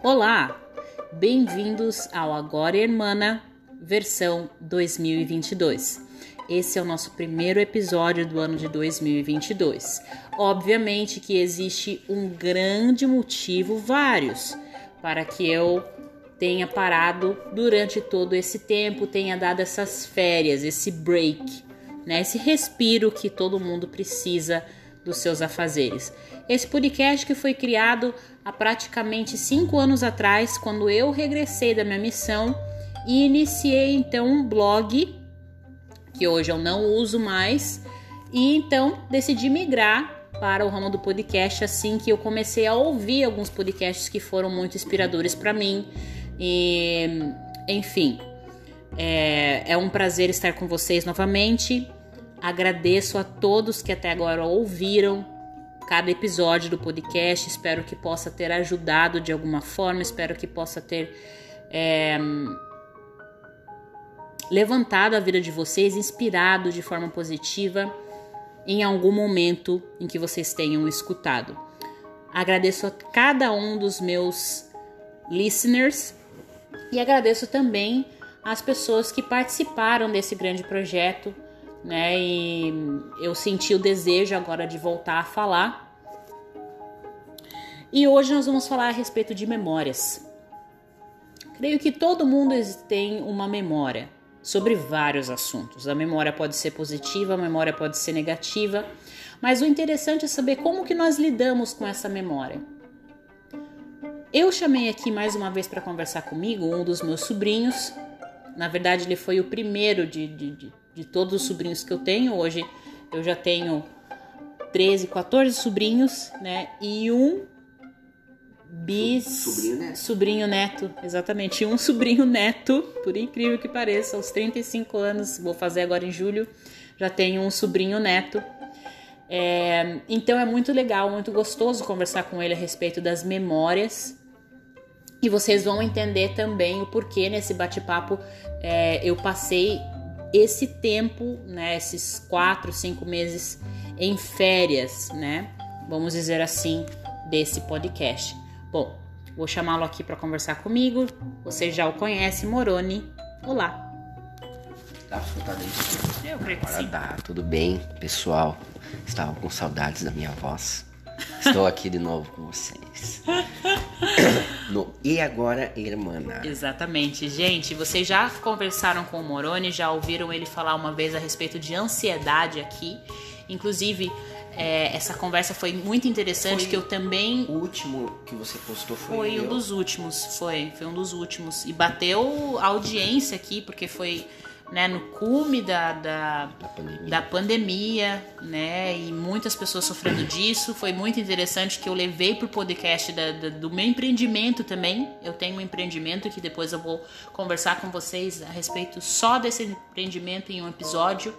Olá, bem-vindos ao Agora Hermana, versão 2022. Esse é o nosso primeiro episódio do ano de 2022. Obviamente que existe um grande motivo, vários, para que eu tenha parado durante todo esse tempo, tenha dado essas férias, esse break, né? Esse respiro que todo mundo precisa dos seus afazeres. Esse podcast que foi criado há praticamente cinco anos atrás, quando eu regressei da minha missão e iniciei então um blog que hoje eu não uso mais e então decidi migrar para o ramo do podcast assim que eu comecei a ouvir alguns podcasts que foram muito inspiradores para mim e enfim é, é um prazer estar com vocês novamente Agradeço a todos que até agora ouviram cada episódio do podcast. Espero que possa ter ajudado de alguma forma, espero que possa ter é, levantado a vida de vocês, inspirado de forma positiva em algum momento em que vocês tenham escutado. Agradeço a cada um dos meus listeners e agradeço também às pessoas que participaram desse grande projeto né? E eu senti o desejo agora de voltar a falar. E hoje nós vamos falar a respeito de memórias. Creio que todo mundo tem uma memória sobre vários assuntos. A memória pode ser positiva, a memória pode ser negativa, mas o interessante é saber como que nós lidamos com essa memória. Eu chamei aqui mais uma vez para conversar comigo um dos meus sobrinhos. Na verdade, ele foi o primeiro de, de, de de todos os sobrinhos que eu tenho. Hoje eu já tenho 13, 14 sobrinhos, né? E um bis sobrinho neto. sobrinho neto, exatamente, um sobrinho neto, por incrível que pareça, aos 35 anos, vou fazer agora em julho, já tenho um sobrinho neto. É, então é muito legal, muito gostoso conversar com ele a respeito das memórias. E vocês vão entender também o porquê nesse bate-papo é, eu passei esse tempo, né, esses quatro, cinco meses em férias, né, vamos dizer assim, desse podcast. Bom, vou chamá-lo aqui para conversar comigo. Você já o conhece, Moroni. Olá. Escutar dentro? Eu creio que sim. dá, tudo bem, pessoal? Estava com saudades da minha voz. Estou aqui de novo com vocês. No E Agora, Irmã? Exatamente. Gente, vocês já conversaram com o Moroni, já ouviram ele falar uma vez a respeito de ansiedade aqui. Inclusive, é, essa conversa foi muito interessante, Foi que eu também O último que você postou foi, Foi um dos últimos, foi, foi um dos últimos. E bateu a audiência aqui, porque foi né, no cume da, da, da pandemia. da pandemia, né? E muitas pessoas sofrendo disso. Foi muito interessante que eu levei pro podcast da- da- do meu empreendimento também. Eu tenho um empreendimento que depois eu vou conversar com vocês a respeito só desse empreendimento em um episódio.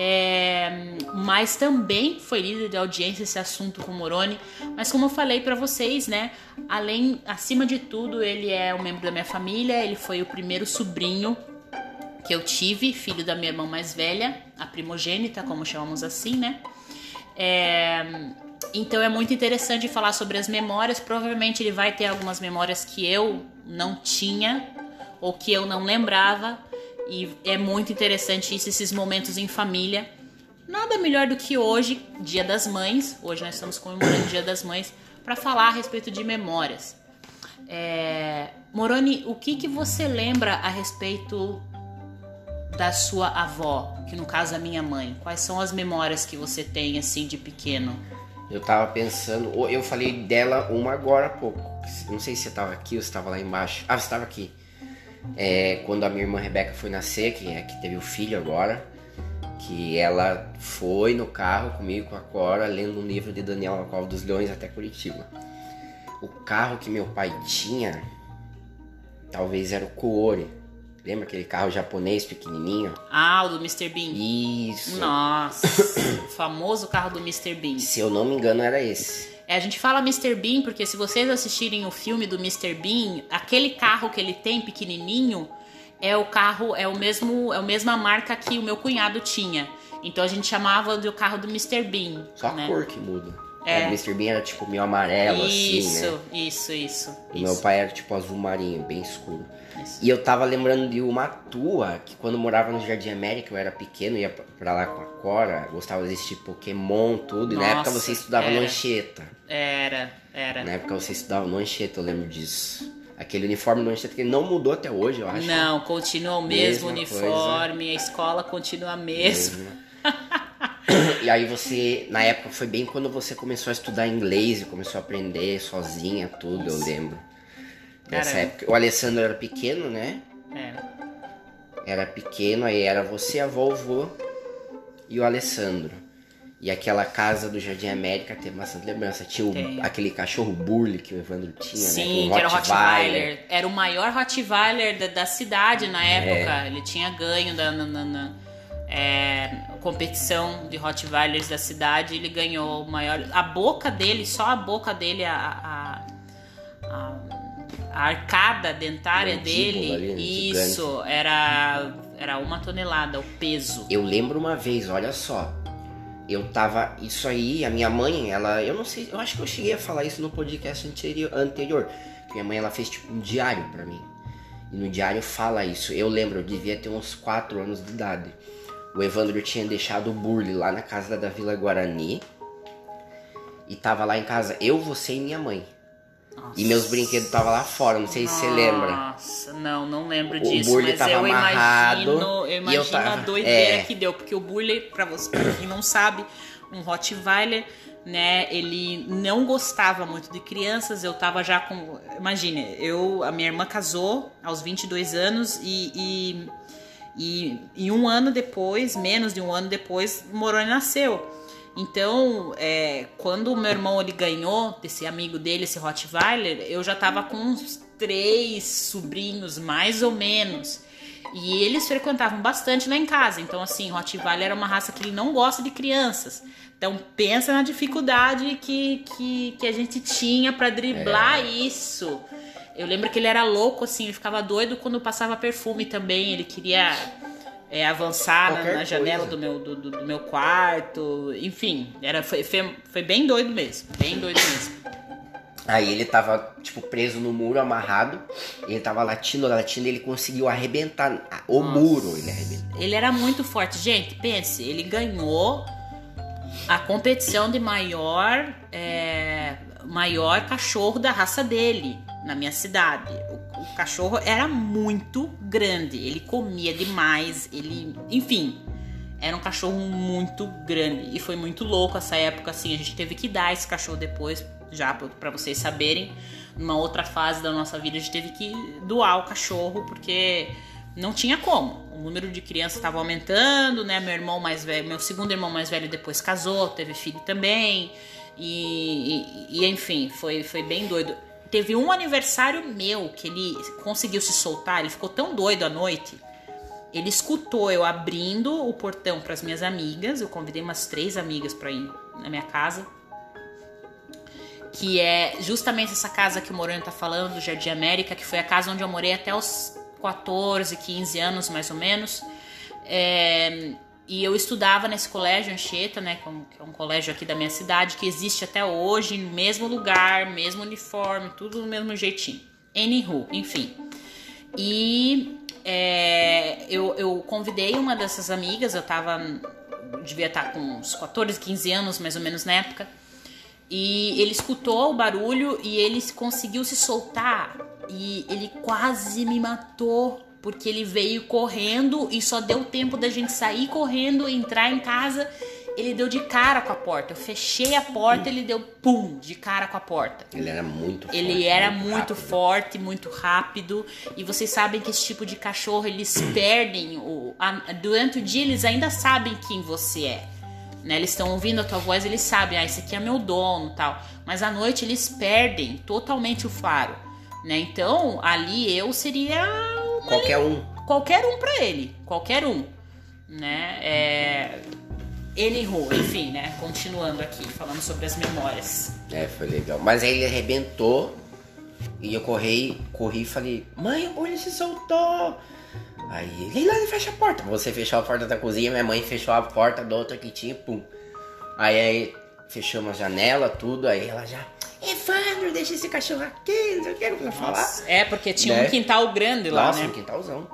É, mas também foi líder de audiência esse assunto com o Moroni. Mas como eu falei pra vocês, né? Além, acima de tudo, ele é um membro da minha família. Ele foi o primeiro sobrinho que eu tive, filho da minha irmã mais velha, a primogênita, como chamamos assim, né? É, então é muito interessante falar sobre as memórias. Provavelmente ele vai ter algumas memórias que eu não tinha ou que eu não lembrava. E é muito interessante isso, esses momentos em família. Nada melhor do que hoje, Dia das Mães. Hoje nós estamos comemorando o Dia das Mães para falar a respeito de memórias. É, Moroni, o que, que você lembra a respeito da sua avó, que no caso é a minha mãe? Quais são as memórias que você tem assim de pequeno? Eu tava pensando, eu falei dela uma agora há pouco. Não sei se você tava aqui ou se tava lá embaixo. Ah, você tava aqui. É, quando a minha irmã Rebeca foi nascer, que é que teve o filho agora, que ela foi no carro comigo com a Cora lendo um livro de Daniel Cova dos Leões até Curitiba. O carro que meu pai tinha, talvez era o Kuori. Lembra aquele carro japonês pequenininho? Ah, o do Mr. Bean. Isso. Nossa, o famoso carro do Mr. Bean. Se eu não me engano, era esse. É, a gente fala Mr. Bean porque se vocês assistirem o filme do Mr. Bean, aquele carro que ele tem pequenininho é o carro, é o mesmo, é a mesma marca que o meu cunhado tinha. Então a gente chamava do carro do Mr. Bean. Só né? a cor que muda. É. O Mr. Bean era tipo meio amarelo, isso, assim, né? isso, isso, O isso. meu pai era tipo azul marinho, bem escuro. Isso. E eu tava lembrando de uma tua, que quando morava no Jardim América, eu era pequeno, ia pra lá com a Cora, gostava de assistir Pokémon, tudo. E na época você estudava no era. Anchieta. Era, era. Na época você estudava no Anchieta, eu lembro disso. Aquele uniforme no Anchieta que não mudou até hoje, eu acho. Não, continua o mesmo Mesma uniforme, a escola continua a mesma. E aí você, na época, foi bem quando você começou a estudar inglês e começou a aprender sozinha tudo, eu lembro. Nessa Caramba. época. O Alessandro era pequeno, né? É. Era pequeno, aí era você, a vovó e o Alessandro. E aquela casa do Jardim América tem bastante lembrança. Tinha o- aquele cachorro Burle que o Evandro tinha, né? Sim, Com que era o Rottweiler. Era o maior Rottweiler da, da cidade na É. época. Ele tinha ganho da na, na- na, é, competição de Rottweilers da cidade. Ele ganhou o maior. A boca dele, só a boca dele, a, a, a, a arcada dentária dele, ali, isso, era, era uma tonelada, o peso. Eu lembro uma vez, olha só. Eu tava. Isso aí, a minha mãe, ela. Eu não sei, eu acho que eu cheguei a falar isso no podcast anterior. anterior minha mãe ela fez tipo um diário pra mim. E no diário fala isso. Eu lembro, eu devia ter uns 4 anos de idade. O Evandro tinha deixado o Burle lá na casa da Vila Guarani. E tava lá em casa eu, você e minha mãe. E meus brinquedos tava lá fora, não sei se você lembra. Nossa, não, não lembro O disso, Burley mas tava eu amarrado, imagino, eu e eu imagino a tava- doideira é. que deu, porque o Burley, pra você pra quem não sabe, um Rottweiler, né, ele não gostava muito de crianças, eu tava já com, imagine, eu, a minha irmã casou aos 22 anos e, e, e, e um ano depois, menos de um ano depois, o Moroni nasceu. Então, é, quando o meu irmão ele ganhou desse amigo dele, esse Rottweiler, eu já tava com uns três sobrinhos, mais ou menos. E eles frequentavam bastante lá em casa. Então, assim, Rottweiler era uma raça que ele não gosta de crianças. Então, pensa na dificuldade que, que, que a gente tinha pra driblar isso. Eu lembro que ele era louco, assim, ele ficava doido quando passava perfume também. Ele queria é, avançar na, Qualquer na janela do meu, do, do- do meu quarto. Enfim, era, foi, foi, foi bem doido mesmo. Bem doido mesmo. Aí ele tava, tipo, preso no muro, amarrado. Ele tava latindo, latindo, e ele conseguiu arrebentar o muro. Ele arrebentou. Ele era muito forte. Gente, pense, ele ganhou a competição de maior, é, maior cachorro da raça dele na minha cidade. O, o cachorro era muito grande, ele comia demais, ele, enfim, era um cachorro muito grande e foi muito louco essa época assim. A gente teve que dar esse cachorro depois, já pra vocês saberem. Numa outra fase da nossa vida, a gente teve que doar o cachorro porque não tinha como. O número de crianças estava aumentando, né? Meu irmão mais velho, meu segundo irmão mais velho depois casou, teve filho também. E, e- e, enfim, foi, foi bem doido. Teve um aniversário meu que ele conseguiu se soltar, ele ficou tão doido à noite. Ele escutou eu abrindo o portão para as minhas amigas. Eu convidei umas três amigas para ir na minha casa. Que é justamente essa casa que o Moreno tá falando, do Jardim América, que foi a casa onde eu morei até os 14, 15 anos mais ou menos. É, e eu estudava nesse colégio Anchieta, né, com- que é um colégio aqui da minha cidade, que existe até hoje, no mesmo lugar, mesmo uniforme, tudo do mesmo jeitinho. Anywho, enfim. E é, eu, eu convidei uma dessas amigas, eu tava. devia estar com uns 14, 15 anos mais ou menos na época. E ele escutou o barulho e ele conseguiu se soltar. E ele quase me matou. Porque ele veio correndo e só deu tempo da gente sair correndo, entrar em casa. Ele deu de cara com a porta. Eu fechei a porta, ele deu pum, de cara com a porta. Ele era muito forte. Ele era muito rápido. forte, muito rápido. E vocês sabem que esse tipo de cachorro, eles perdem. O, a- durante o dia, eles ainda sabem quem você é. Né? Eles estão ouvindo a tua voz, eles sabem, ah, esse aqui é meu dono tal. Mas à noite, eles perdem totalmente o faro. Né? Então, ali eu seria Qualquer um. qualquer um pra ele, qualquer um, né? É... Ele errou, enfim, né? Continuando aqui, falando sobre as memórias. É, foi legal. Mas aí ele arrebentou. E eu corri, corri e falei, mãe, o Bully se soltou. Aí, Leilani, fecha a porta. Você fechou a porta da cozinha, minha mãe fechou a porta da outra que tinha, pum. Aí, aí fechamos a janela, tudo, aí ela já. Evandro, deixa esse cachorro aqui, não sei o que, não precisa falar. É, porque tinha Né? um quintal grande lá, Nossa, né? um quintalzão.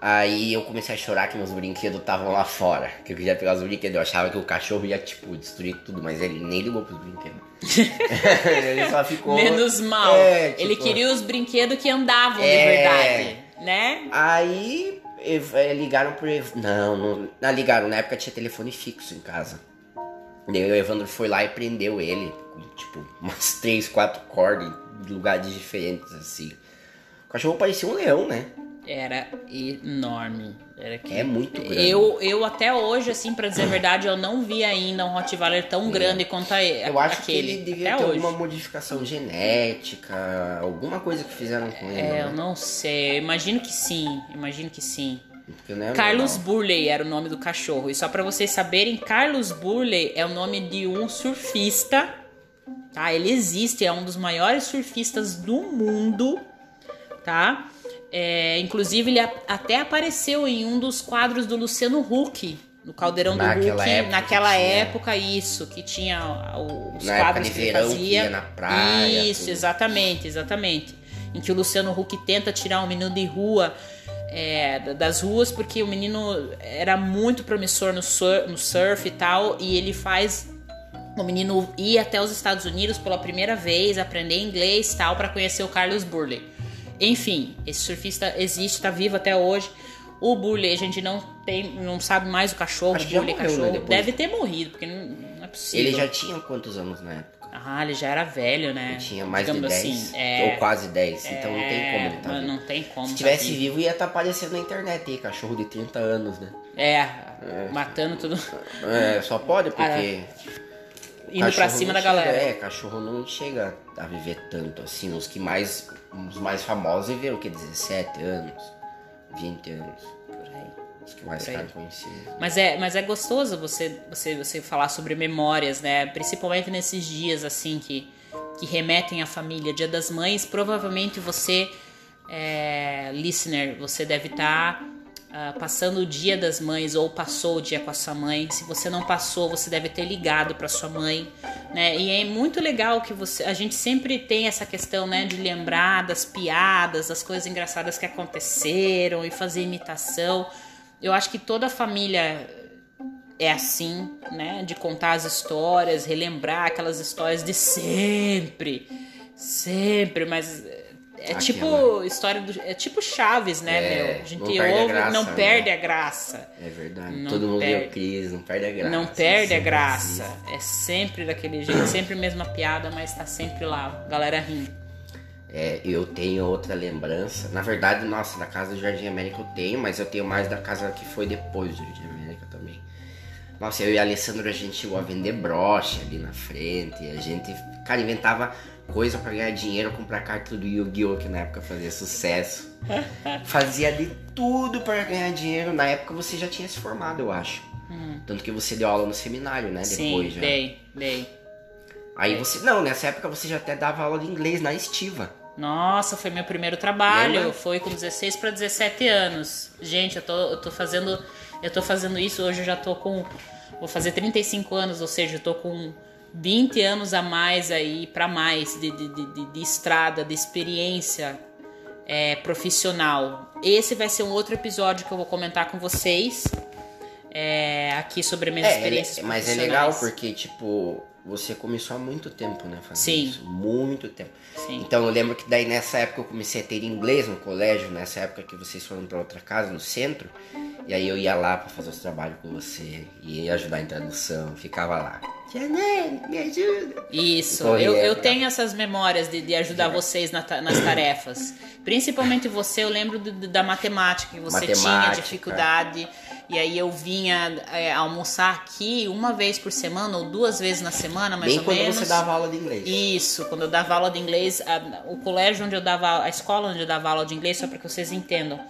Aí eu comecei a chorar que meus brinquedos estavam lá fora. Que eu queria pegar os brinquedos. Eu achava que o cachorro ia, tipo, destruir tudo, mas ele nem ligou pros brinquedos. ele só ficou. Menos mal. É, tipo, Ele queria os brinquedos que andavam de É. verdade, né? Aí eh, ligaram por. ev- Não, não, não ligaram. Na época tinha telefone fixo em casa. Daí o Evandro foi lá e prendeu ele. Tipo, umas três, quatro cordas em lugares diferentes, assim. O cachorro parecia um leão, né? Era enorme. Era que... É muito grande. Eu, eu até hoje, assim, pra dizer a verdade, eu não vi ainda um Rottweiler tão grande quanto a, Eu acho aquele. que ele devia até ter hoje. alguma modificação genética, alguma coisa que fizeram com ele. É, eu né? não sei. Eu Imagino que sim. Imagino que sim. É Carlos normal. Burley era o nome do cachorro. E só pra vocês saberem, Carlos Burley é o nome de um surfista. Tá? Ele existe, é um dos maiores surfistas do mundo, tá? É, inclusive ele até apareceu em um dos quadros do Luciano Huck, no Caldeirão Naquela do Huck, época naquela que tinha- época isso, que tinha os Na quadros que ele verão, que fazia. ia na praia, Isso, tudo. exatamente, exatamente. Em que o Luciano Huck tenta tirar um menino de rua é, da- das ruas porque o menino era muito promissor no, sur- no surf e tal, e ele faz o menino ir até os Estados Unidos pela primeira vez, aprender inglês e tal, para conhecer o Carlos Burley. Enfim, esse surfista existe, tá vivo até hoje. O Burley, a gente não tem, não sabe mais o cachorro, Acho já Burley morreu, né, cachorro. depois. Deve ter morrido, porque não, não é possível. Ele já tinha quantos anos na época? Ah, ele já era velho, né? Tinha mais de Digamos 10? assim, é, Ou quase 10, então não tem como ele tá vivo. não tem como. Se tá tivesse vivo. vivo, ia estar aparecendo na internet aí, cachorro de 30 anos, né? É, matando tudo. É, só pode porque. Indo pra cima da galera. chega- é, cachorro não chega a viver tanto assim. Os que mais. Os mais famosos viveram o que? 17 anos, 20 anos. Por aí. Os que mais ficaram conhecidos. Mas é, mas é gostoso você, você, você falar sobre memórias, né? Principalmente nesses dias assim que, que remetem à família. Dia das Mães, provavelmente você, é, listener, você deve estar passando o Dia das Mães ou passou o dia com a sua mãe. Se você não passou, você deve ter ligado para sua mãe, né? E é muito legal que você, a gente sempre tem essa questão, né, de lembrar das piadas, das coisas engraçadas que aconteceram e fazer imitação. Eu acho que toda família é assim, né? De contar as histórias, relembrar aquelas histórias de sempre. Sempre, mas é Aquela. tipo história do. É tipo Chaves, né, É, meu? A não gente perde a ouve, graça, não né? perde a graça. É verdade. Não Todo mundo perde. deu crise, não perde a graça. Não perde a Sempre graça. assim. É sempre daquele jeito, sempre a mesma piada, mas tá sempre lá, galera rindo. É, eu tenho outra lembrança. Na verdade, nossa, da casa do Jardim América eu tenho, mas eu tenho mais da casa que foi depois do Jardim América também. Nossa, eu e a Alessandro a gente chegou a vender broche ali na frente. A gente, cara, inventava coisa pra ganhar dinheiro, comprar carta do Yu-Gi-Oh! que na época fazia sucesso. Fazia de tudo pra ganhar dinheiro. Na época você já tinha se formado, eu acho. Tanto que você deu aula no seminário, né? Hum. Sim, Depois já. dei, dei. Aí você. Não, nessa época você já até dava aula de inglês na estiva. Nossa, foi meu primeiro trabalho. Lembra? Foi com 16 para 17 anos. Gente, eu tô, eu tô fazendo. Eu tô fazendo isso, hoje eu já tô com. Vou fazer 35 anos, ou seja, eu tô com 20 anos a mais aí, para mais, de, de, de, de estrada, de experiência é, profissional. Esse vai ser um outro episódio que eu vou comentar com vocês. é, aqui sobre minhas É, experiências é, mas é legal porque, tipo, você começou há muito tempo, né? Fazer Sim. isso. Muito tempo. Sim. Então eu lembro que daí nessa época eu comecei a ter inglês no colégio, nessa época que vocês foram pra outra casa, no centro. E aí eu ia lá pra fazer os trabalhos com você, ia ajudar em tradução, ficava lá. Nelly, me ajuda. Isso, Então, eu, eu tenho essas memórias de, de ajudar vocês na nas tarefas. Principalmente você, eu lembro do- da matemática, que você tinha Matemática. dificuldade. E aí eu vinha é, almoçar aqui uma vez por semana ou duas vezes na semana, mais Bem ou quando menos. você dava aula de inglês. Isso, quando eu dava aula de inglês, a- o colégio onde eu dava, a escola onde eu dava aula de inglês, só para que vocês entendam.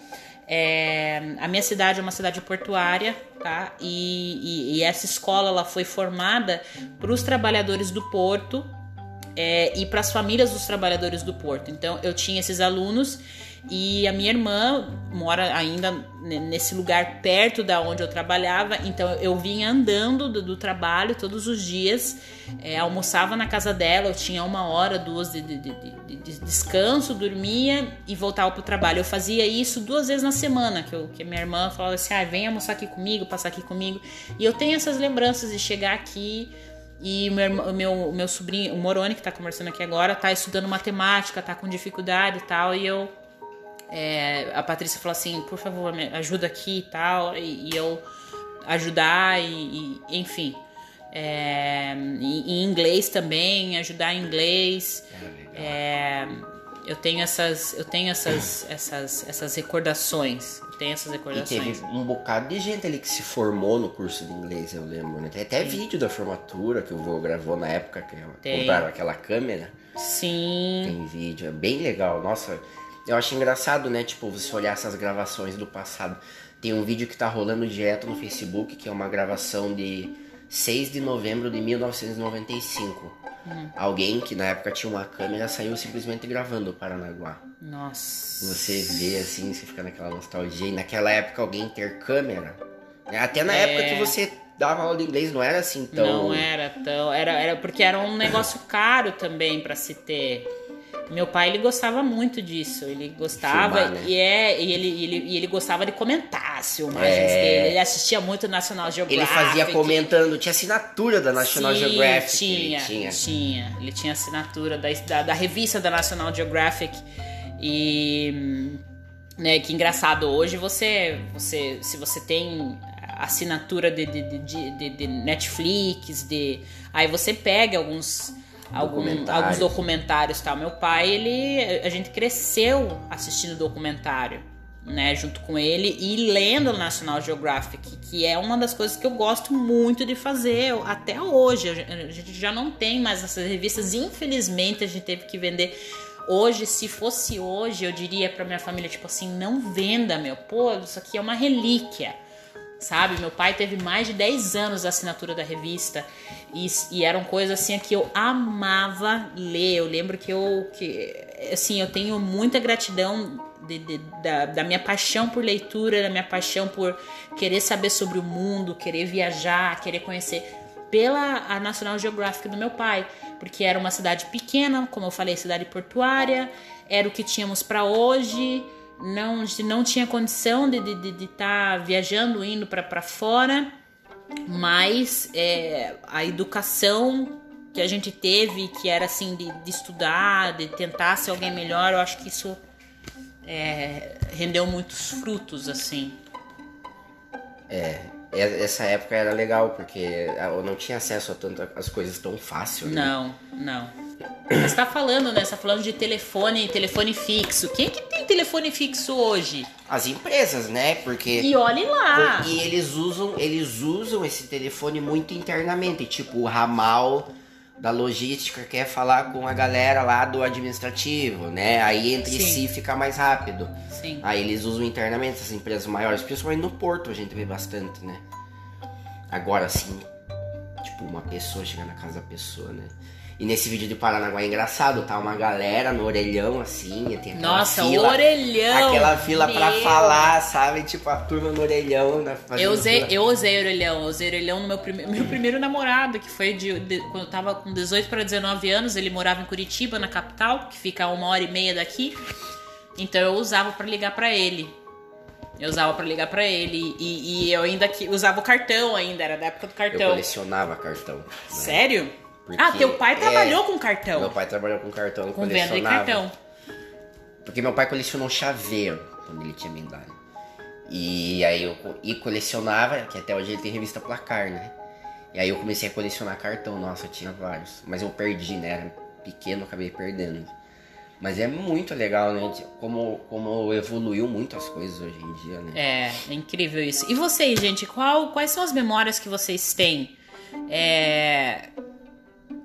é, a minha cidade é uma cidade portuária, tá? E, e- e essa escola ela foi formada para os trabalhadores do porto é, e para as famílias dos trabalhadores do porto. Então eu tinha esses alunos e a minha irmã mora ainda nesse lugar perto da onde eu trabalhava, então eu vinha andando do, do trabalho todos os dias, é, almoçava na casa dela, eu tinha uma hora, duas de, de, de, de descanso, dormia e voltava para o trabalho. Eu fazia isso duas vezes na semana, que, eu, que minha irmã falava assim: ah, vem almoçar aqui comigo, passar aqui comigo. E eu tenho essas lembranças de chegar aqui. E meu, meu, meu sobrinho, o Moroni, que está conversando aqui agora, está estudando matemática, está com dificuldade e tal. E eu é, a Patrícia falou assim, por favor, me ajuda aqui e tal, e, e eu ajudar e, e enfim. É, em, inglês também, ajudar em inglês. É, eu tenho essas, eu tenho essas, essas, essas recordações. Tem essas recordações. E teve um bocado de gente ali que se formou no curso de inglês, eu lembro, né? Tem até Sim. vídeo da formatura que o vô gravou na época que Tem. compraram aquela câmera. Sim. Tem vídeo, é bem legal. Nossa, eu acho engraçado, né? Tipo, você olhar essas gravações do passado. Tem um vídeo que tá rolando direto no Facebook, que é uma gravação de 6 de novembro de 1995. Hum. Alguém que na época tinha uma câmera saiu simplesmente gravando o Paranaguá. Nossa. Você vê assim, você fica naquela nostalgia. E naquela época alguém ter câmera. Né? Até na é... época que você dava aula de inglês não era assim tão. Não era tão. Era, era porque era um negócio caro também para se ter. Meu pai ele gostava muito disso, ele gostava Filmar, né? e é e ele, ele, e ele gostava de comentar as filmagens é... dele. Ele assistia muito National Geographic. Ele fazia comentando, tinha assinatura da National Sim, Geographic. Tinha, ele tinha, tinha. Ele tinha assinatura da, da, da revista da National Geographic e né, que engraçado hoje você você se você tem assinatura de, de, de, de Netflix, de aí você pega alguns algum, alguns documentários tal. Meu pai, ele, a gente cresceu assistindo documentário, né, junto com ele e lendo o National Geographic, que é uma das coisas que eu gosto muito de fazer até hoje. A gente já não tem mais essas revistas, infelizmente a gente teve que vender. Hoje, se fosse hoje, eu diria para minha família tipo assim, não venda, meu, pô, isso aqui é uma relíquia sabe? Meu pai teve mais de 10 anos da assinatura da revista e, e eram coisas assim que eu amava ler. Eu lembro que eu, que, assim, eu tenho muita gratidão de, de, da, da, minha paixão por leitura, da minha paixão por querer saber sobre o mundo, querer viajar, querer conhecer pela a National Geographic do meu pai, porque era uma cidade pequena, como eu falei, cidade portuária, era o que tínhamos para hoje não, não tinha condição de estar de, de, de tá viajando, indo para fora, mas é, a educação que a gente teve, que era assim, de, de estudar, de tentar ser alguém melhor, eu acho que isso é, rendeu muitos frutos, assim. É, essa época era legal, porque eu não tinha acesso a tantas coisas tão fácil. Né? Não, não. Você está falando, né? Você tá falando de telefone, telefone fixo. Quem é que tem telefone fixo hoje? As empresas, né? Porque E olhe lá. E eles usam, eles usam esse telefone muito internamente, tipo o ramal da logística quer falar com a galera lá do administrativo, né? Aí entre sim. si fica mais rápido. Sim. Aí eles usam internamente essas empresas maiores, principalmente no porto a gente vê bastante, né? Agora sim, tipo uma pessoa chegar na casa da pessoa, né? E nesse vídeo de Paranaguá é engraçado, tá uma galera no orelhão assim, tem aquela Nossa, fila, orelhão! Aquela fila para falar, sabe? Tipo a turma no orelhão. Né, eu usei, fila. eu usei orelhão, eu usei orelhão no meu, prime meu primeiro namorado, que foi de, de, quando eu tava com 18 para 19 anos, ele morava em Curitiba, na capital, que fica a uma hora e meia daqui. Então eu usava para ligar para ele. Eu usava para ligar para ele e, e, eu ainda que, usava o cartão ainda, era da época do cartão. Eu colecionava cartão. Né? Sério? Ah, teu pai trabalhou é, com cartão. Meu pai trabalhou com cartão, com venda de cartão. Porque meu pai colecionou chaveiro quando ele tinha minha idade. E aí eu e colecionava, que até hoje ele tem revista Placar, né? E aí eu comecei a colecionar cartão, nossa, eu tinha vários. Mas eu perdi, né? Era pequeno, acabei perdendo. Mas é muito legal, né? Como, como evoluiu muito as coisas hoje em dia, né? É, é incrível isso. E vocês, gente, qual, quais são as memórias que vocês têm? É,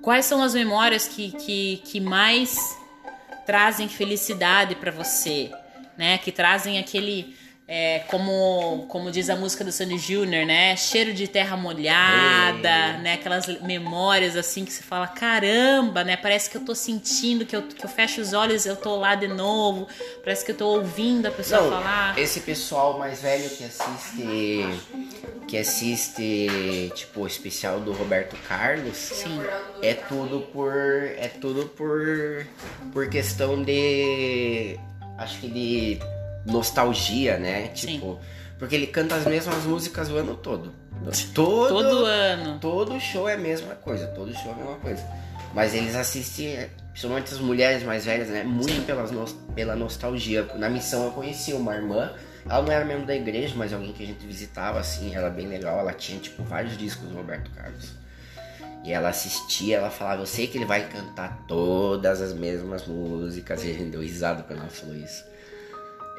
Quais são as memórias que, que, que mais trazem felicidade para você, né? Que trazem aquele é, como, como diz a música do Sandy Júnior, né? Cheiro de terra molhada, é. né? Aquelas memórias assim que você fala, caramba, né? Parece que eu tô sentindo, que eu, que eu fecho os olhos eu tô lá de novo. Parece que eu tô ouvindo a pessoa Não, falar. Esse pessoal mais velho que assiste. Que assiste, tipo, o especial do Roberto Carlos. Sim. É tudo por. É tudo por. Por questão de. Acho que de nostalgia, né? Tipo, Sim. porque ele canta as mesmas músicas o ano todo. Todo, todo ano. Todo show é a mesma coisa, todo show é a mesma coisa. Mas eles assistem, principalmente as mulheres mais velhas, né? Muito pelas, pela nostalgia. Na missão eu conheci uma irmã, ela não era membro da igreja, mas alguém que a gente visitava, assim, era bem legal. Ela tinha, tipo, vários discos do Roberto Carlos. E ela assistia, ela falava, eu sei que ele vai cantar todas as mesmas músicas. E a gente deu risada quando ela falou isso.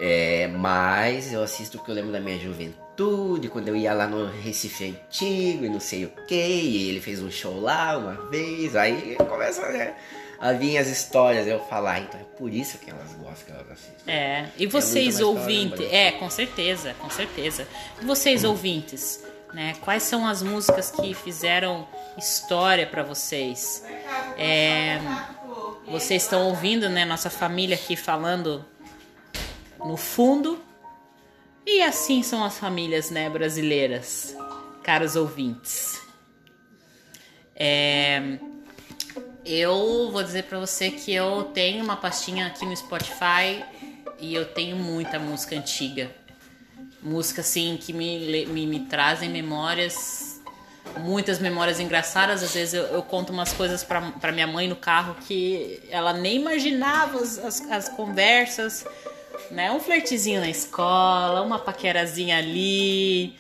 É, mas eu assisto o que eu lembro da minha juventude, quando eu ia lá no Recife Antigo e não sei o que, e ele fez um show lá uma vez, aí começa né, a vir as histórias, eu falar, então é por isso que elas gostam que elas assistem. É, e vocês é ouvintes, é, com certeza, com certeza. E vocês hum. ouvintes, né, quais são as músicas que fizeram história para vocês? É, vocês estão ouvindo, né, nossa família aqui falando no fundo. E assim são as famílias né, brasileiras, caros ouvintes. É, eu vou dizer para você que eu tenho uma pastinha aqui no Spotify e eu tenho muita música antiga. Música assim que me, me, me trazem memórias, muitas memórias engraçadas. Às vezes eu, eu conto umas coisas para minha mãe no carro que ela nem imaginava as, as, as conversas né? Um flertezinho na escola, uma paquerazinha ali,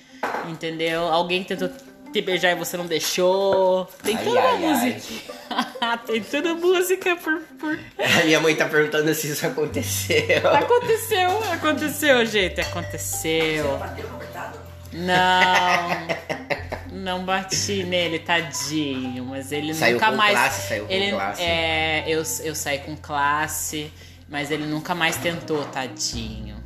entendeu? Alguém tentou te beijar e você não deixou. Tem ai, toda ai, música. Tem toda música por, por. A minha mãe tá perguntando se isso aconteceu. Aconteceu, aconteceu, gente. Aconteceu. Você bateu no Não. Não bati nele, tadinho. Mas ele saiu nunca com mais. Classe, saiu com ele, classe. É, eu, eu saí com classe. Mas ele nunca mais tentou, tadinho.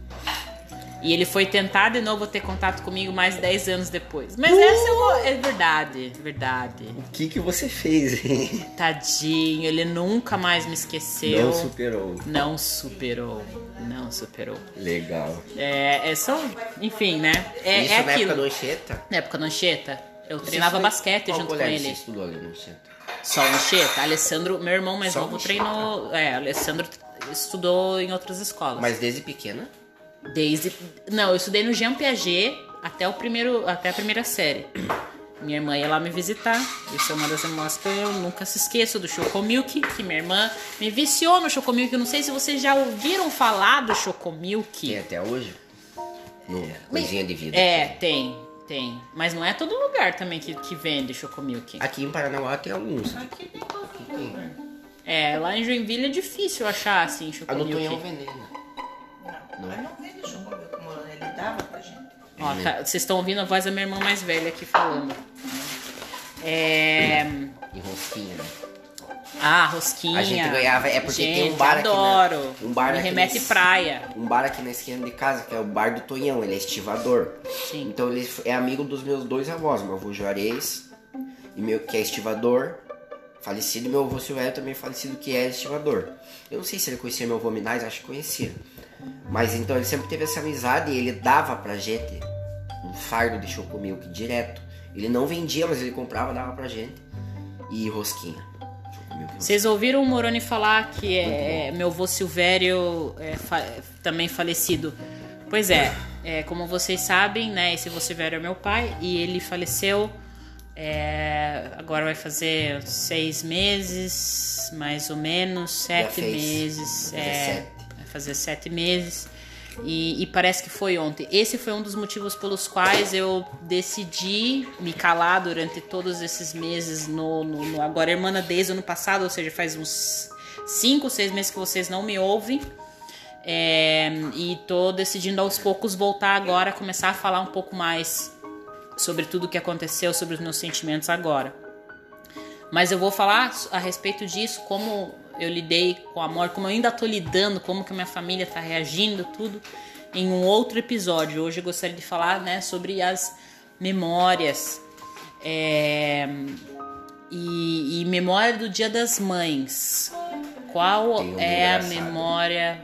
E ele foi tentar de novo ter contato comigo mais 10 anos depois. Mas uh! essa é, verdade, verdade. O que que você fez, hein? Tadinho, ele nunca mais me esqueceu. Não superou. Não superou. Não superou. Legal. É, é só, enfim, né? É, Isso é na aquilo. época do Anchieta? Na época do Anchieta. Eu você treinava foi... basquete Qual junto com ele. Você estudou ali no Anchieta? Só Anchieta. Alessandro, meu irmão mais Só novo, treinou... É, Alessandro estudou em outras escolas. Mas desde pequena? Desde. Não, eu estudei no Jean Piaget até, o primeiro, até a primeira série. Minha irmã ia lá me visitar. Isso é uma das memórias que eu nunca se esqueço do Chocomilk, que minha irmã me viciou no Chocomilk. Eu não sei se vocês já ouviram falar do Chocomilk. Tem até hoje? No Coisinha de Vida. É, tem, tem. Mas não é todo lugar também que, que vende Chocomilk. Aqui em Paranaguá tem alguns. Aqui tem pouquinho. É, lá em Joinville é difícil achar assim chocomilk. A do Tonhão vende, né? Não, mas não vende chocomilk como ele dava pra gente. Ó, tá, vocês estão ouvindo a voz da minha irmã mais velha aqui falando. É... E rosquinha, né? Ah, rosquinha. A gente ganhava, é porque gente, tem um bar adoro. aqui. Na, um bar Me aqui remete nesse, praia. Um bar aqui na esquina de casa, que é o bar do Tonhão, ele é estivador. Sim. Então ele é amigo dos meus dois avós, meu avô Juarez, e meu, que é estivador, falecido, meu avô Silvério também falecido, que é estivador. Eu não sei se ele conhecia meu avô Minais, acho que conhecia. Mas então ele sempre teve essa amizade e ele dava pra gente um fardo de chocomilk direto. Ele não vendia, mas ele comprava, dava pra gente. E rosquinha. Vocês ouviram o Moroni falar que é, meu avô Silvério é fa também falecido? Pois é, é, como vocês sabem, né? Esse avô Silvério é meu pai e ele faleceu é, agora vai fazer seis meses, mais ou menos, sete meses. Vai fazer, é, vai fazer sete meses. E, e, parece que foi ontem. Esse foi um dos motivos pelos quais eu decidi me calar durante todos esses meses no, no, no agora Irmã desde o ano passado, ou seja, faz uns cinco, seis meses que vocês não me ouvem. É, e tô decidindo aos poucos voltar agora, começar a falar um pouco mais sobre tudo o que aconteceu, sobre os meus sentimentos agora. Mas eu vou falar a respeito disso, como eu lidei com a morte, como eu ainda estou lidando, como que a minha família está reagindo, tudo. em um outro episódio. Hoje eu gostaria de falar né, sobre as memórias. É, e, e memória do Dia das Mães. Qual um é a memória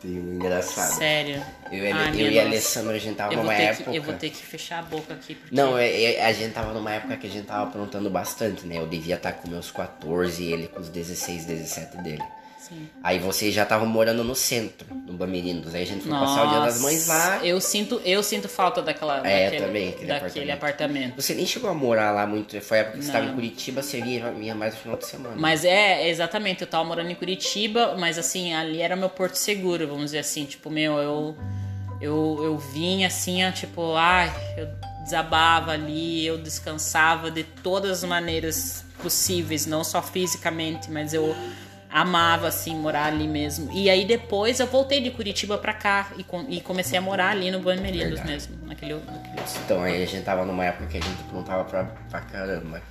Tem um engraçado. séria? Eu, e a- Ai, eu e a nossa. Alessandra, a gente tava Eu numa ter época. que, eu vou ter que fechar a boca aqui. Porque... Não, é- é- a gente tava numa época que a gente tava aprontando bastante, né? Eu devia estar com meus 14 e ele com os 16, 17 dele. Sim. Aí vocês já estavam morando no centro, no Bamerindos. Aí a gente foi passar o dia das mães lá. Eu sinto, eu sinto falta daquela, É, daquele, também, aquele daquele apartamento. Você nem chegou a morar lá muito. Foi a época que você estava em. Curitiba, você vinha, vinha mais no final de semana. Mas é, exatamente, eu tava morando em Curitiba, mas assim, ali era meu porto seguro, vamos dizer assim, tipo, meu, eu eu, eu vinha assim, tipo, ai, eu desabava ali, eu descansava de todas as maneiras possíveis, não só fisicamente, mas eu amava assim morar ali mesmo. E aí depois eu voltei de Curitiba pra cá e, com- e comecei a morar ali no Verdade. mesmo, naquele, naquele Então aí a gente tava numa época que a gente aprontava pra, pra caramba.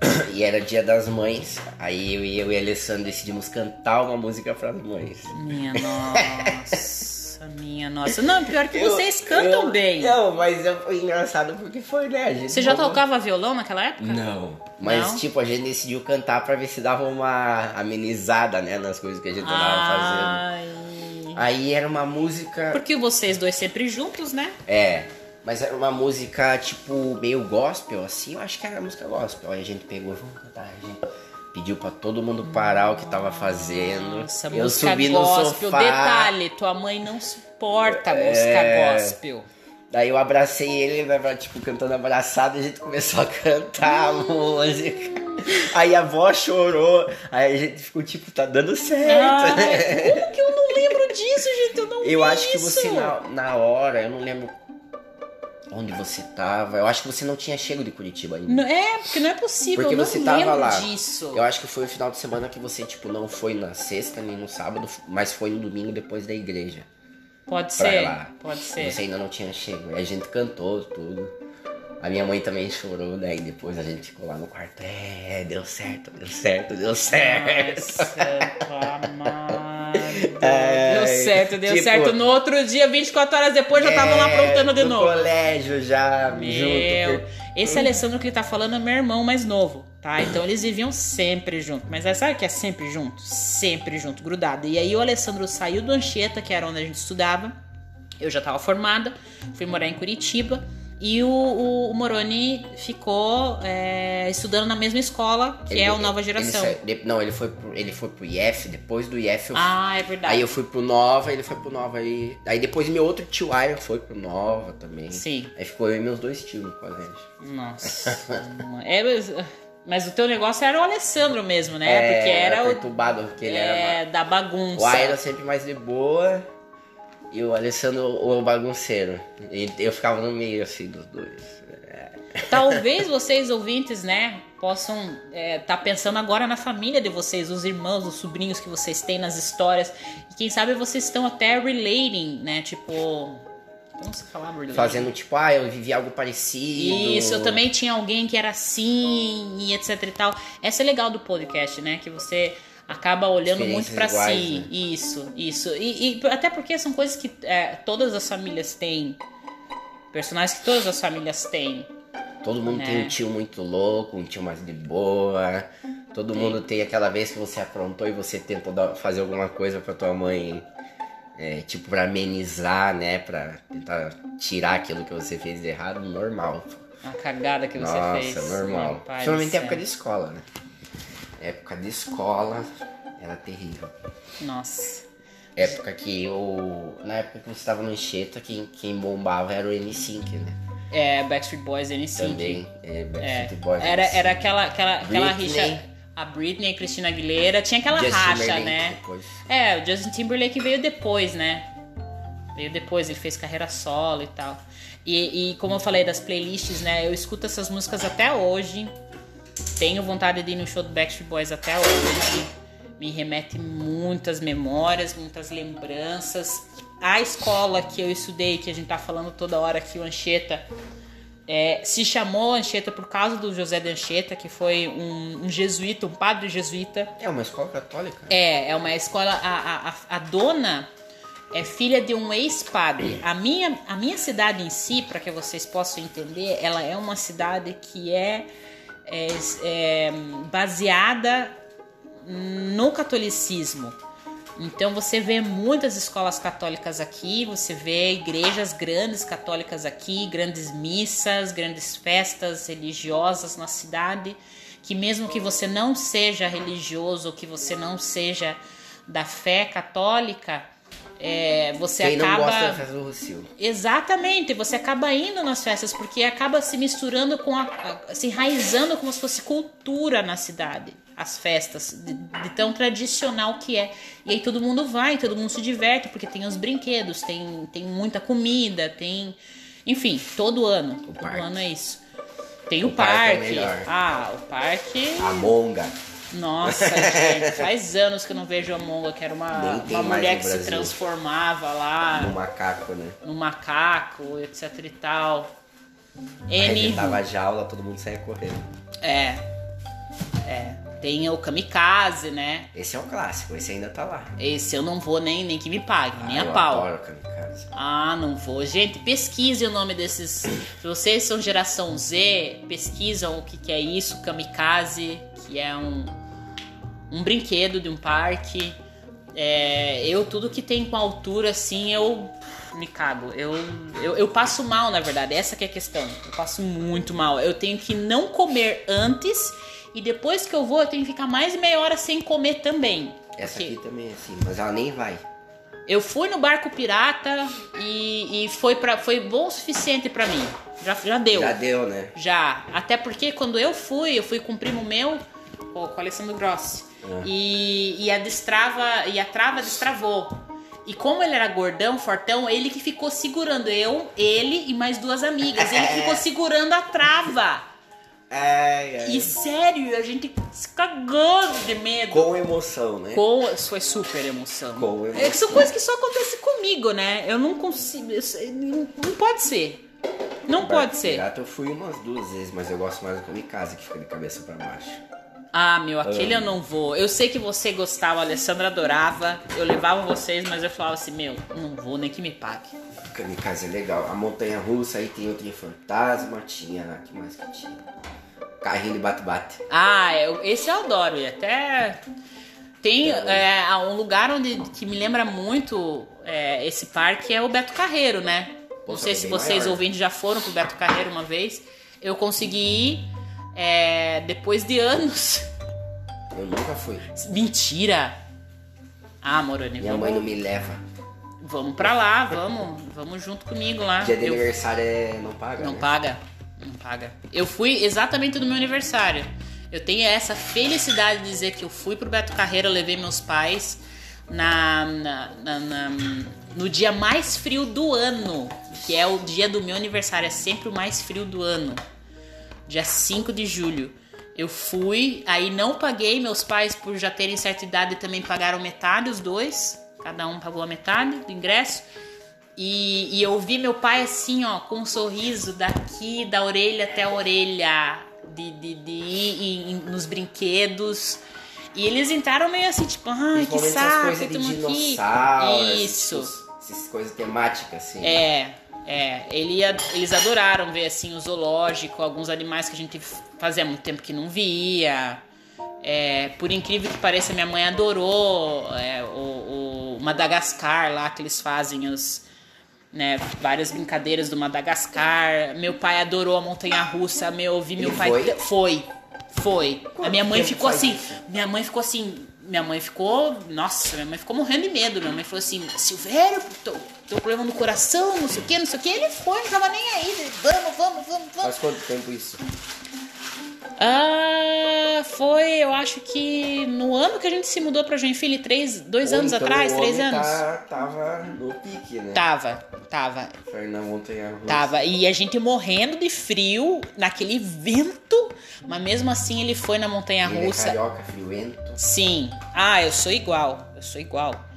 E era dia das mães. Aí eu e eu e a Alessandra decidimos cantar uma música pras mães. Minha nossa, minha nossa. Não, pior que vocês cantam eu- bem. Não, mas eu- foi engraçado porque foi, né? A gente Você já falou- tocava violão naquela época? Não. Mas, Não? tipo, a gente decidiu cantar pra ver se dava uma amenizada, né? Nas coisas que a gente tava fazendo. Ai. Aí era uma música. Porque vocês dois sempre juntos, né? É. Mas era uma música, tipo, meio gospel, assim. Eu acho que era música gospel. Aí a gente pegou, vamos cantar. A gente pediu pra todo mundo parar o que tava fazendo. Nossa, eu subi no gospel. sofá. Detalhe, tua mãe não suporta música É. gospel. Daí eu abracei ele, ele tava, tipo, cantando abraçado e a gente começou a cantar a música. Aí a avó chorou, aí a gente ficou tipo, tá dando certo, né? Como que eu não lembro disso, gente? Eu não Eu vi acho que isso. você, na, na hora, eu não lembro onde você tava. Eu acho que você não tinha chego de Curitiba ainda. Não- É, porque não é possível, Porque eu você tava lá. disso. Eu acho que foi o final de semana que você, tipo, não foi na sexta nem no sábado, mas foi no domingo depois da igreja. Pode Pra ser, lá. pode ser. Você ainda não tinha chego. Aí a gente cantou tudo. A minha mãe também chorou, daí depois a gente ficou lá no quarto. É, deu certo, deu certo, deu certo. Nossa, amado. É, deu certo, deu tipo- certo. No outro dia, 24 horas depois, já estavam lá É, aprontando de no novo. colégio já, Meu, junto. esse Alessandro que ele tá falando é meu irmão mais novo, tá? Então eles viviam sempre junto. Mas é, sabe o que é sempre junto? Sempre junto, grudado. E aí o Alessandro saiu do Anchieta, que era onde a gente estudava. Eu já tava formada, fui morar em Curitiba. E o, o, o Moroni ficou é, estudando na mesma escola, que Ele- é o Nova ele Geração. saiu- de- não, ele foi, pro, ele foi pro IF, depois do IF eu Ah, é verdade. Aí eu fui pro Nova, ele foi pro Nova aí. Aí depois meu outro tio Iron foi pro Nova também. Sim. Aí ficou eu e meus dois tios no colégio. Nossa. é, mas, o teu negócio era o Alessandro mesmo, né? É, Porque era o perturbado, porque ele é, era. da ma- bagunça. O Iron sempre mais de boa e o Alessandro o bagunceiro. E eu ficava no meio assim dos dois. Talvez vocês ouvintes, né, possam estar pensando agora na família de vocês, os irmãos, os sobrinhos que vocês têm nas histórias. E quem sabe vocês estão até relating, né? Tipo. Como se falar, relating? Fazendo tipo, ah, eu vivi algo parecido. Isso, eu também tinha alguém que era assim e etc e tal. Essa é legal do podcast, né? Que você acaba olhando muito pra Experiências si. né? Isso, isso. E, e até porque são coisas que é, todas as famílias têm. Personagens que todas as famílias têm. Todo mundo tem É. um tio muito louco, um tio mais de boa. Todo mundo tem aquela vez que você aprontou e você tentou dar- fazer alguma coisa pra tua mãe, é, tipo, pra amenizar, né? Pra tentar tirar aquilo que você fez de errado, normal. A cagada que você Nossa, fez. normal. Meu pai Principalmente do época de escola, né? Época de escola era terrível. Nossa. Época que eu. Na época que você estava no Encheta, quem, quem bombava era o N5, né? É, Backstreet Boys N5. Também. É, É, Backstreet Boys. era, N5. era aquela, aquela, aquela rixa. A Britney, a Cristina Aguilera. Tinha aquela Justin racha, Timberlake né? depois. É, o Justin Timberlake veio depois, né? Veio depois, ele fez carreira solo e tal. E, e como eu falei das playlists, né? Eu escuto essas músicas até hoje. Tenho vontade de ir no show do Backstreet Boys até hoje. Me remete muitas memórias, muitas lembranças. A escola que eu estudei, que a gente tá falando toda hora aqui, o Anchieta, é, se chamou Anchieta por causa do José de Anchieta, que foi um, um jesuíta, um padre jesuíta. É uma escola católica. É, é uma escola. A, a, a- a dona é filha de um ex-padre. A minha, a minha cidade em si, para que vocês possam entender, ela é uma cidade que é, é, é baseada no catolicismo. Então você vê muitas escolas católicas aqui, você vê igrejas grandes católicas aqui, grandes missas, grandes festas religiosas na cidade, que mesmo que você não seja religioso, que você não seja da fé católica, é, você Quem acaba. não gosta da festa do Rocio. Exatamente, você acaba indo nas festas porque acaba se misturando com a, a se enraizando como se fosse cultura na cidade as festas, de, de, tão tradicional que é. E aí todo mundo vai, todo mundo se diverte, porque tem os brinquedos, tem, tem muita comida, tem. Enfim, todo ano. O todo parque. ano é isso. Tem o, O parque é parque. melhor. ah, o parque. A monga. Nossa, gente, faz anos que eu não vejo a Monga, que era uma, Nem uma mulher que se Brasil. transformava lá No macaco, né? no macaco, etc e tal. N. tava a jaula, todo mundo saia correndo. É. É. Tem o kamikaze, né? Esse é o clássico, esse ainda tá lá. Esse eu não vou nem, nem que me pague, nem Ah, a eu pau. adoro kamikaze. Ah, não vou. Gente, pesquise o nome desses. Se vocês são geração Z, pesquisam o que, que é isso, kamikaze, que é um, um brinquedo de um parque. É, eu, tudo que tem com altura, assim, eu me cago. Eu, eu, eu passo mal, na verdade. Essa que é a questão. Eu passo muito mal. Eu tenho que não comer antes e depois que eu vou, eu tenho que ficar mais de meia hora sem comer também. Essa Porque- aqui também é assim, mas ela nem vai. eu fui no barco pirata e, e foi, pra, foi bom o suficiente pra mim. Já, já deu. Já deu, né? Já. Até porque quando eu fui, eu fui com um primo meu, com o Alessandro Grossi. Ah. E, e a destrava, e a trava destravou. E como ele era gordão, fortão, ele que ficou segurando eu, ele e mais duas amigas. Ele que ficou segurando a trava. Ai, ai. E sério, a gente se cagou de medo. Com emoção, né? Com, isso foi super emoção. Com É que emoção. são coisas que só acontecem comigo, né? Eu não consigo. eu não, pode ser. Não pode ser. Eu fui umas duas vezes, mas eu gosto mais do kamikaze, que fica de cabeça pra baixo. Ah, meu, aquele eu não vou. Eu sei que você gostava, a Alessandra adorava. Eu levava vocês, mas eu falava assim, meu, não vou nem que me pague. Kamikaze é legal. A montanha russa, aí tem o trem fantasma, tinha. que mais que tinha? Carrinho de bate-bate. Ah, eu- esse eu adoro. E até tem é, um lugar onde que me lembra muito é, esse parque é o Beto Carreiro, né? Não sei se vocês maior. ouvintes já foram pro Beto Carreiro uma vez. Eu consegui ir é, depois de anos. Eu nunca fui. Mentira! Ah, Moroni, Minha mãe não vamos, me leva. vamos pra lá, vamos, vamos junto comigo lá. Dia de Eu- aniversário é não paga, Não né? paga. Não paga. Eu fui exatamente no meu aniversário. Eu tenho essa felicidade de dizer que eu fui pro Beto Carreira, levei meus pais na, na- na- na- no dia mais frio do ano, que é o dia do meu aniversário, é sempre o mais frio do ano. Dia 5 de julho. Eu fui, aí não paguei, meus pais, por já terem certa idade, também pagaram metade, os dois. Cada um pagou a metade do ingresso. E, e eu vi meu pai assim, ó, com um sorriso daqui, da orelha até a orelha, de, de, de ir nos brinquedos. E eles entraram meio assim, tipo, ai, que saco, estamos aqui. Isso. Essas, essas coisas temáticas, assim. É, é. Ele, eles adoraram ver assim o zoológico, alguns animais que a gente fazia muito tempo que não via. É, por incrível que pareça, minha mãe adorou é, o, o Madagascar lá que eles fazem os. Né, várias brincadeiras do Madagascar. Meu pai adorou a montanha russa. Meu, eu vi meu pai. foi? Foi. Foi. a minha mãe ficou assim. isso? Minha mãe ficou assim. Minha mãe ficou. Nossa, minha mãe ficou morrendo de medo. Minha mãe falou assim: Silvério, tô, tô com problema no coração, não sei o que, não sei o que. Ele foi, não tava nem aí. Ele, vamos, vamos, vamos, vamos. Faz quanto tempo isso? Ah, foi, eu acho que no ano que a gente se mudou pra Joinville, três, dois Ou anos então atrás, três homem anos. Tá, tava no pique, né? Tava, tava. Foi na montanha russa. Tava. E a gente morrendo de frio, naquele vento, mas mesmo assim ele foi na montanha Ele é russa. carioca, friuento. Sim. Ah, eu sou igual. Eu sou igual.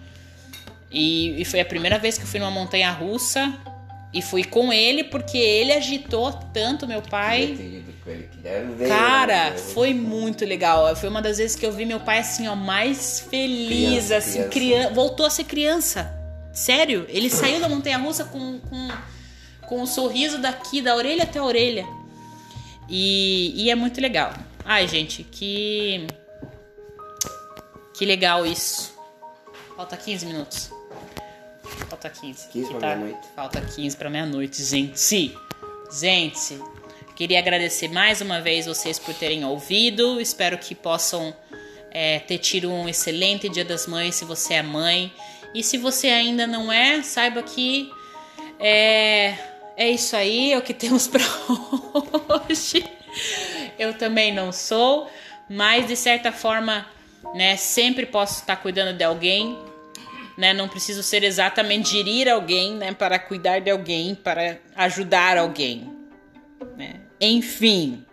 E, e foi a primeira vez que eu fui numa montanha russa. E fui com ele porque ele agitou tanto meu pai. Ver, Cara, né? foi muito legal. Foi uma das vezes que eu vi meu pai assim, ó, mais feliz, Criança, assim, criança. criança. Voltou a ser criança. Sério, ele saiu da montanha russa com, com, com um sorriso daqui, da orelha até a orelha. E, e é muito legal. Ai, gente, que. Que legal isso. Falta 15 minutos. Falta 15. 15 pra tá? meia-noite. Falta 15 para meia-noite, gente. Gente, queria agradecer mais uma vez vocês por terem ouvido. Espero que possam é, ter tido um excelente Dia das Mães se você é mãe. E se você ainda não é, saiba que é, é isso aí, é o que temos para hoje. Eu também não sou, mas de certa forma, né, sempre posso estar cuidando de alguém, né? Não preciso ser exatamente gerir alguém, né, para cuidar de alguém, para ajudar alguém, né? Enfim,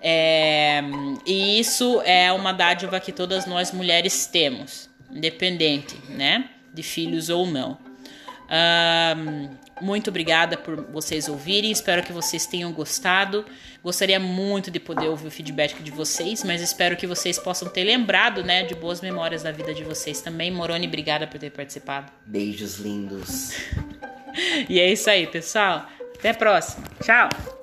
é, e isso é uma dádiva que todas nós mulheres temos, independente, né, de filhos ou não. Um, muito obrigada por vocês ouvirem, espero que vocês tenham gostado. Gostaria muito de poder ouvir o feedback de vocês, mas espero que vocês possam ter lembrado, né, de boas memórias da vida de vocês também. Moroni, obrigada por ter participado. Beijos lindos. E é isso aí, pessoal. Até a próxima. Tchau.